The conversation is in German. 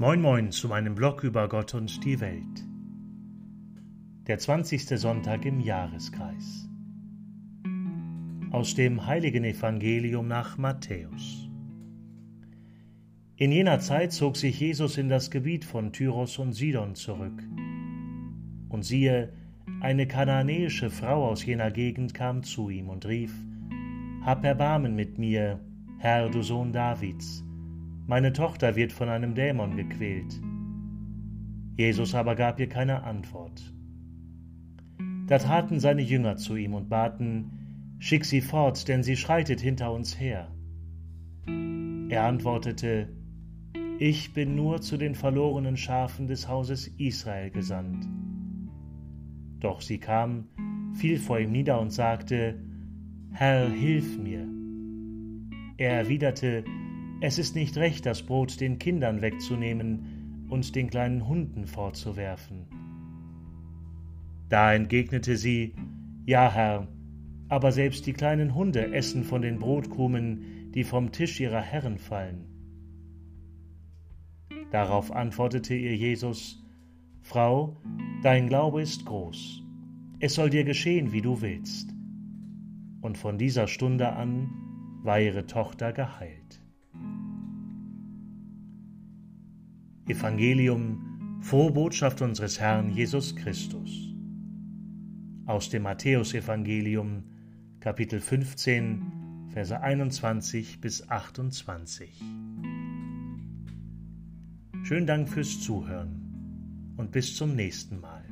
Moin Moin zu meinem Blog über Gott und die Welt. Der 20. Sonntag im Jahreskreis. Aus dem heiligen Evangelium nach Matthäus. In jener Zeit zog sich Jesus in das Gebiet von Tyros und Sidon zurück. Und siehe, eine kananäische Frau aus jener Gegend kam zu ihm und rief: Hab Erbarmen mit mir, Herr, du Sohn Davids meine Tochter wird von einem Dämon gequält. Jesus aber gab ihr keine Antwort. Da traten seine Jünger zu ihm und baten, Schick sie fort, denn sie schreitet hinter uns her. Er antwortete, Ich bin nur zu den verlorenen Schafen des Hauses Israel gesandt. Doch sie kam, fiel vor ihm nieder und sagte, Herr, hilf mir. Er erwiderte, es ist nicht recht, das Brot den Kindern wegzunehmen und den kleinen Hunden fortzuwerfen. Da entgegnete sie, Ja, Herr, aber selbst die kleinen Hunde essen von den Brotkrumen, die vom Tisch ihrer Herren fallen. Darauf antwortete ihr Jesus, Frau, dein Glaube ist groß, es soll dir geschehen, wie du willst. Und von dieser Stunde an war ihre Tochter geheilt. Evangelium, frohe Botschaft unseres Herrn Jesus Christus. Aus dem Matthäusevangelium, Kapitel 15, Verse 21 bis 28. Schönen Dank fürs Zuhören und bis zum nächsten Mal.